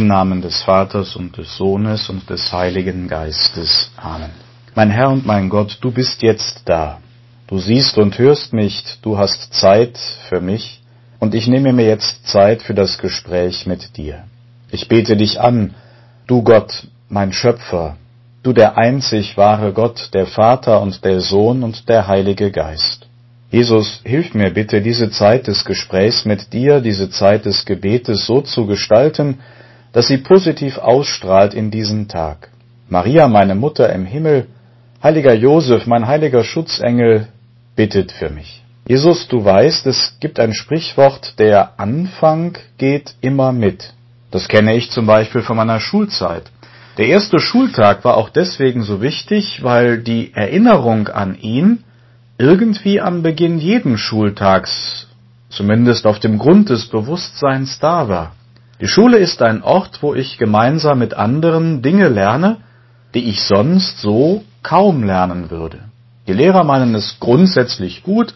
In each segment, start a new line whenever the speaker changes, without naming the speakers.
Im Namen des Vaters und des Sohnes und des Heiligen Geistes. Amen. Mein Herr und mein Gott, du bist jetzt da. Du siehst und hörst mich, du hast Zeit für mich, und ich nehme mir jetzt Zeit für das Gespräch mit dir. Ich bete dich an, du Gott, mein Schöpfer, du der einzig wahre Gott, der Vater und der Sohn und der Heilige Geist. Jesus, hilf mir bitte, diese Zeit des Gesprächs mit dir, diese Zeit des Gebetes so zu gestalten, dass sie positiv ausstrahlt in diesen Tag. Maria, meine Mutter im Himmel, heiliger Josef, mein heiliger Schutzengel, bittet für mich. Jesus, du weißt, es gibt ein Sprichwort, der Anfang geht immer mit. Das kenne ich zum Beispiel von meiner Schulzeit. Der erste Schultag war auch deswegen so wichtig, weil die Erinnerung an ihn irgendwie am Beginn jeden Schultags, zumindest auf dem Grund des Bewusstseins da war. Die Schule ist ein Ort, wo ich gemeinsam mit anderen Dinge lerne, die ich sonst so kaum lernen würde. Die Lehrer meinen es grundsätzlich gut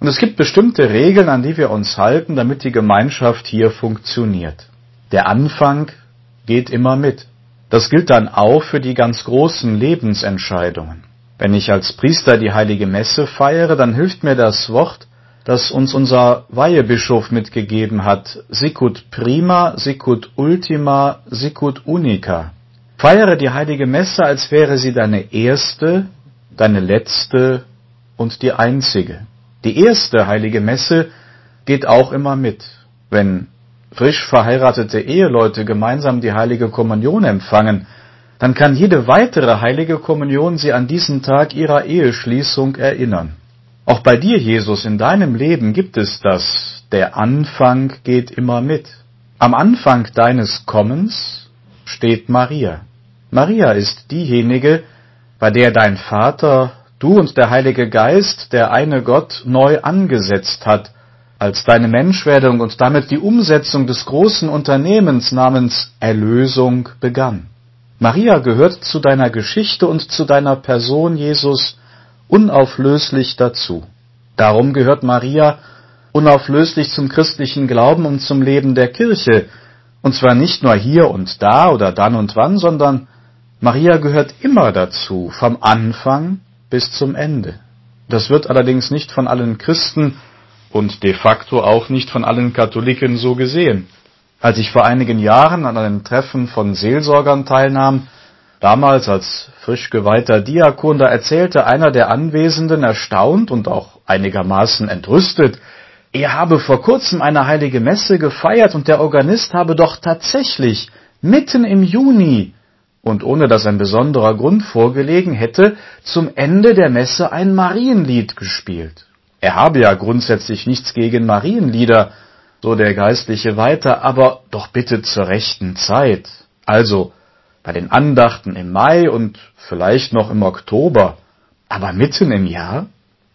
und es gibt bestimmte Regeln, an die wir uns halten, damit die Gemeinschaft hier funktioniert. Der Anfang geht immer mit. Das gilt dann auch für die ganz großen Lebensentscheidungen. Wenn ich als Priester die heilige Messe feiere, dann hilft mir das Wort, das uns unser Weihebischof mitgegeben hat, sicut prima, sicut ultima, sicut unica. Feiere die heilige Messe, als wäre sie deine erste, deine letzte und die einzige. Die erste heilige Messe geht auch immer mit. Wenn frisch verheiratete Eheleute gemeinsam die heilige Kommunion empfangen, dann kann jede weitere heilige Kommunion sie an diesen Tag ihrer Eheschließung erinnern. Auch bei dir, Jesus, in deinem Leben gibt es das. Der Anfang geht immer mit. Am Anfang deines Kommens steht Maria. Maria ist diejenige, bei der dein Vater, du und der Heilige Geist, der eine Gott, neu angesetzt hat, als deine Menschwerdung und damit die Umsetzung des großen Unternehmens namens Erlösung begann. Maria gehört zu deiner Geschichte und zu deiner Person, Jesus, unauflöslich dazu. Darum gehört Maria unauflöslich zum christlichen Glauben und zum Leben der Kirche, und zwar nicht nur hier und da oder dann und wann, sondern Maria gehört immer dazu, vom Anfang bis zum Ende. Das wird allerdings nicht von allen Christen und de facto auch nicht von allen Katholiken so gesehen. Als ich vor einigen Jahren an einem Treffen von Seelsorgern teilnahm, damals als frisch geweihter Diakon, da erzählte einer der Anwesenden erstaunt und auch einigermaßen entrüstet, er habe vor kurzem eine heilige Messe gefeiert und der Organist habe doch tatsächlich mitten im Juni und ohne dass ein besonderer Grund vorgelegen hätte, zum Ende der Messe ein Marienlied gespielt. Er habe ja grundsätzlich nichts gegen Marienlieder, so der Geistliche weiter, aber doch bitte zur rechten Zeit. Also bei den Andachten im Mai und vielleicht noch im Oktober, aber mitten im Jahr?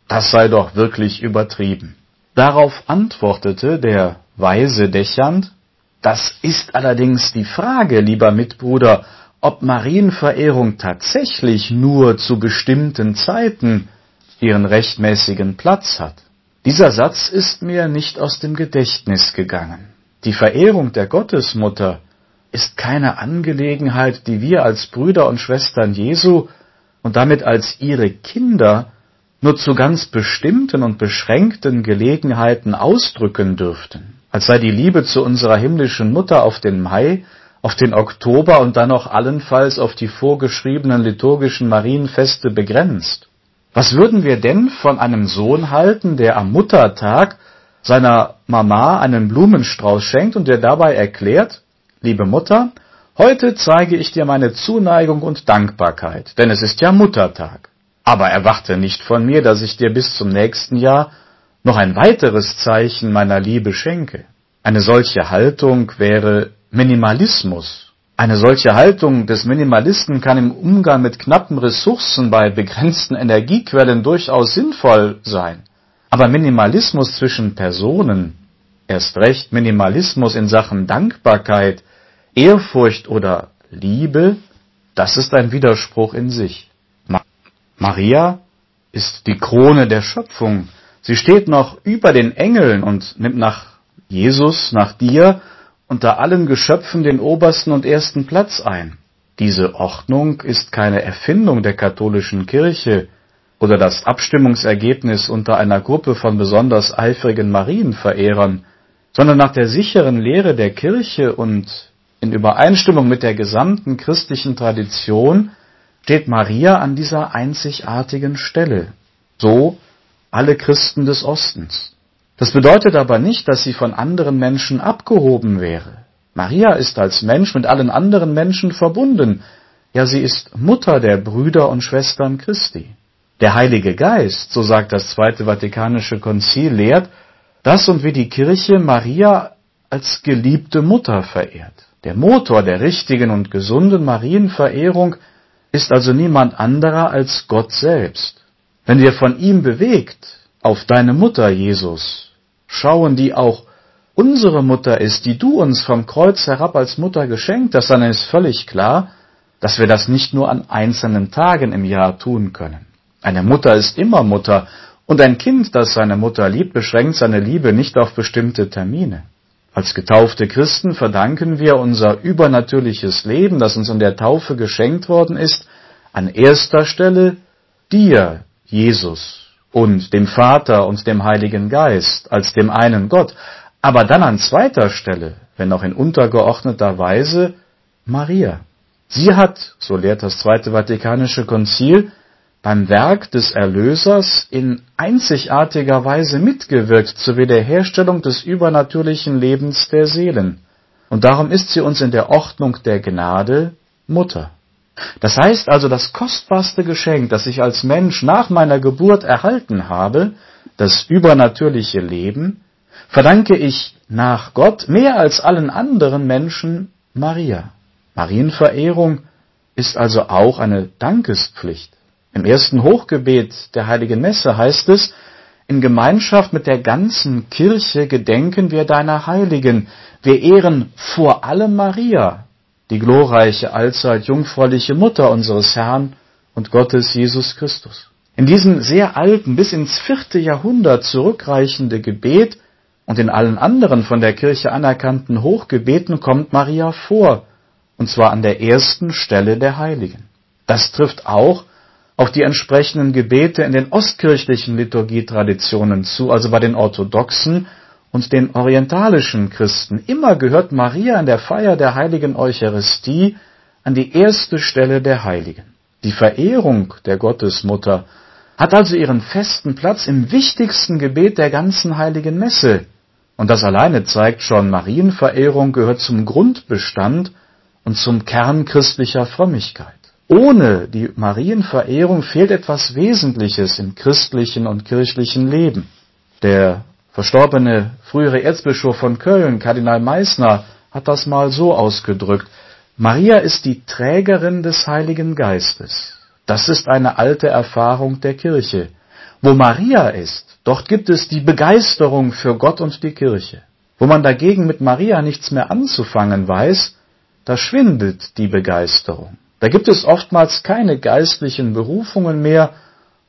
Das sei doch wirklich übertrieben. Darauf antwortete der weise Dächernd, das ist allerdings die Frage, lieber Mitbruder, ob Marienverehrung tatsächlich nur zu bestimmten Zeiten ihren rechtmäßigen Platz hat. Dieser Satz ist mir nicht aus dem Gedächtnis gegangen. Die Verehrung der Gottesmutter ist keine Angelegenheit, die wir als Brüder und Schwestern Jesu und damit als ihre Kinder nur zu ganz bestimmten und beschränkten Gelegenheiten ausdrücken dürften, als sei die Liebe zu unserer himmlischen Mutter auf den Mai, auf den Oktober und dann auch allenfalls auf die vorgeschriebenen liturgischen Marienfeste begrenzt. Was würden wir denn von einem Sohn halten, der am Muttertag seiner Mama einen Blumenstrauß schenkt und der dabei erklärt, liebe Mutter, heute zeige ich dir meine Zuneigung und Dankbarkeit, denn es ist ja Muttertag. Aber erwarte nicht von mir, dass ich dir bis zum nächsten Jahr noch ein weiteres Zeichen meiner Liebe schenke. Eine solche Haltung wäre Minimalismus, eine solche Haltung des Minimalisten kann im Umgang mit knappen Ressourcen bei begrenzten Energiequellen durchaus sinnvoll sein. Aber Minimalismus zwischen Personen, erst recht Minimalismus in Sachen Dankbarkeit, Ehrfurcht oder Liebe, das ist ein Widerspruch in sich. Maria ist die Krone der Schöpfung. Sie steht noch über den Engeln und nimmt nach Jesus, nach dir unter allen Geschöpfen den obersten und ersten Platz ein. Diese Ordnung ist keine Erfindung der katholischen Kirche oder das Abstimmungsergebnis unter einer Gruppe von besonders eifrigen Marienverehrern, sondern nach der sicheren Lehre der Kirche und in Übereinstimmung mit der gesamten christlichen Tradition steht Maria an dieser einzigartigen Stelle. So alle Christen des Ostens. Das bedeutet aber nicht, dass sie von anderen Menschen abgehoben wäre. Maria ist als Mensch mit allen anderen Menschen verbunden. Ja, sie ist Mutter der Brüder und Schwestern Christi. Der Heilige Geist, so sagt das Zweite Vatikanische Konzil, lehrt, dass und wie die Kirche Maria als geliebte Mutter verehrt. Der Motor der richtigen und gesunden Marienverehrung ist also niemand anderer als Gott selbst. Wenn wir von ihm bewegt auf deine Mutter, Jesus, schauen, die auch unsere Mutter ist, die du uns vom Kreuz herab als Mutter geschenkt hast, dann ist völlig klar, dass wir das nicht nur an einzelnen Tagen im Jahr tun können. Eine Mutter ist immer Mutter, und ein Kind, das seine Mutter liebt, beschränkt seine Liebe nicht auf bestimmte Termine. Als getaufte Christen verdanken wir unser übernatürliches Leben, das uns in der Taufe geschenkt worden ist, an erster Stelle dir, Jesus, und dem Vater und dem Heiligen Geist als dem einen Gott, aber dann an zweiter Stelle, wenn auch in untergeordneter Weise, Maria. Sie hat, so lehrt das Zweite Vatikanische Konzil, beim Werk des Erlösers in einzigartiger Weise mitgewirkt zur Wiederherstellung des übernatürlichen Lebens der Seelen. Und darum ist sie uns in der Ordnung der Gnade Mutter. Das heißt also, das kostbarste Geschenk, das ich als Mensch nach meiner Geburt erhalten habe, das übernatürliche Leben, verdanke ich nach Gott mehr als allen anderen Menschen Maria. Marienverehrung ist also auch eine Dankespflicht. Im ersten Hochgebet der heiligen Messe heißt es, in Gemeinschaft mit der ganzen Kirche gedenken wir deiner Heiligen. Wir ehren vor allem Maria, die glorreiche, allzeit jungfräuliche Mutter unseres Herrn und Gottes Jesus Christus. In diesem sehr alten, bis ins vierte Jahrhundert zurückreichende Gebet und in allen anderen von der Kirche anerkannten Hochgebeten kommt Maria vor, und zwar an der ersten Stelle der Heiligen. Das trifft auch auf die entsprechenden Gebete in den ostkirchlichen Liturgietraditionen zu, also bei den Orthodoxen und den orientalischen Christen. Immer gehört Maria in der Feier der heiligen Eucharistie an die erste Stelle der Heiligen. Die Verehrung der Gottesmutter hat also ihren festen Platz im wichtigsten Gebet der ganzen heiligen Messe. Und das alleine zeigt schon, Marienverehrung gehört zum Grundbestand und zum Kern christlicher Frömmigkeit. Ohne die Marienverehrung fehlt etwas Wesentliches im christlichen und kirchlichen Leben. Der verstorbene frühere Erzbischof von Köln, Kardinal Meissner, hat das mal so ausgedrückt. Maria ist die Trägerin des Heiligen Geistes. Das ist eine alte Erfahrung der Kirche. Wo Maria ist, dort gibt es die Begeisterung für Gott und die Kirche. Wo man dagegen mit Maria nichts mehr anzufangen weiß, da schwindet die Begeisterung. Da gibt es oftmals keine geistlichen Berufungen mehr,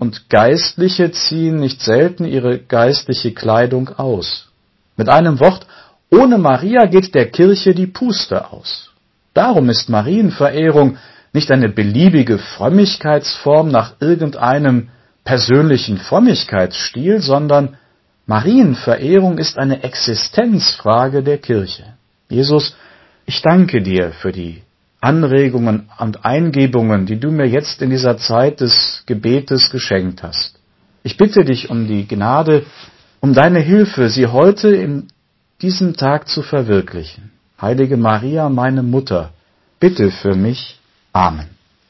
und Geistliche ziehen nicht selten ihre geistliche Kleidung aus. Mit einem Wort, ohne Maria geht der Kirche die Puste aus. Darum ist Marienverehrung nicht eine beliebige Frömmigkeitsform nach irgendeinem persönlichen Frömmigkeitsstil, sondern Marienverehrung ist eine Existenzfrage der Kirche. Jesus, ich danke dir für die Anregungen und Eingebungen, die du mir jetzt in dieser Zeit des Gebetes geschenkt hast. Ich bitte dich um die Gnade, um deine Hilfe, sie heute in diesem Tag zu verwirklichen. Heilige Maria, meine Mutter, bitte für mich. Amen.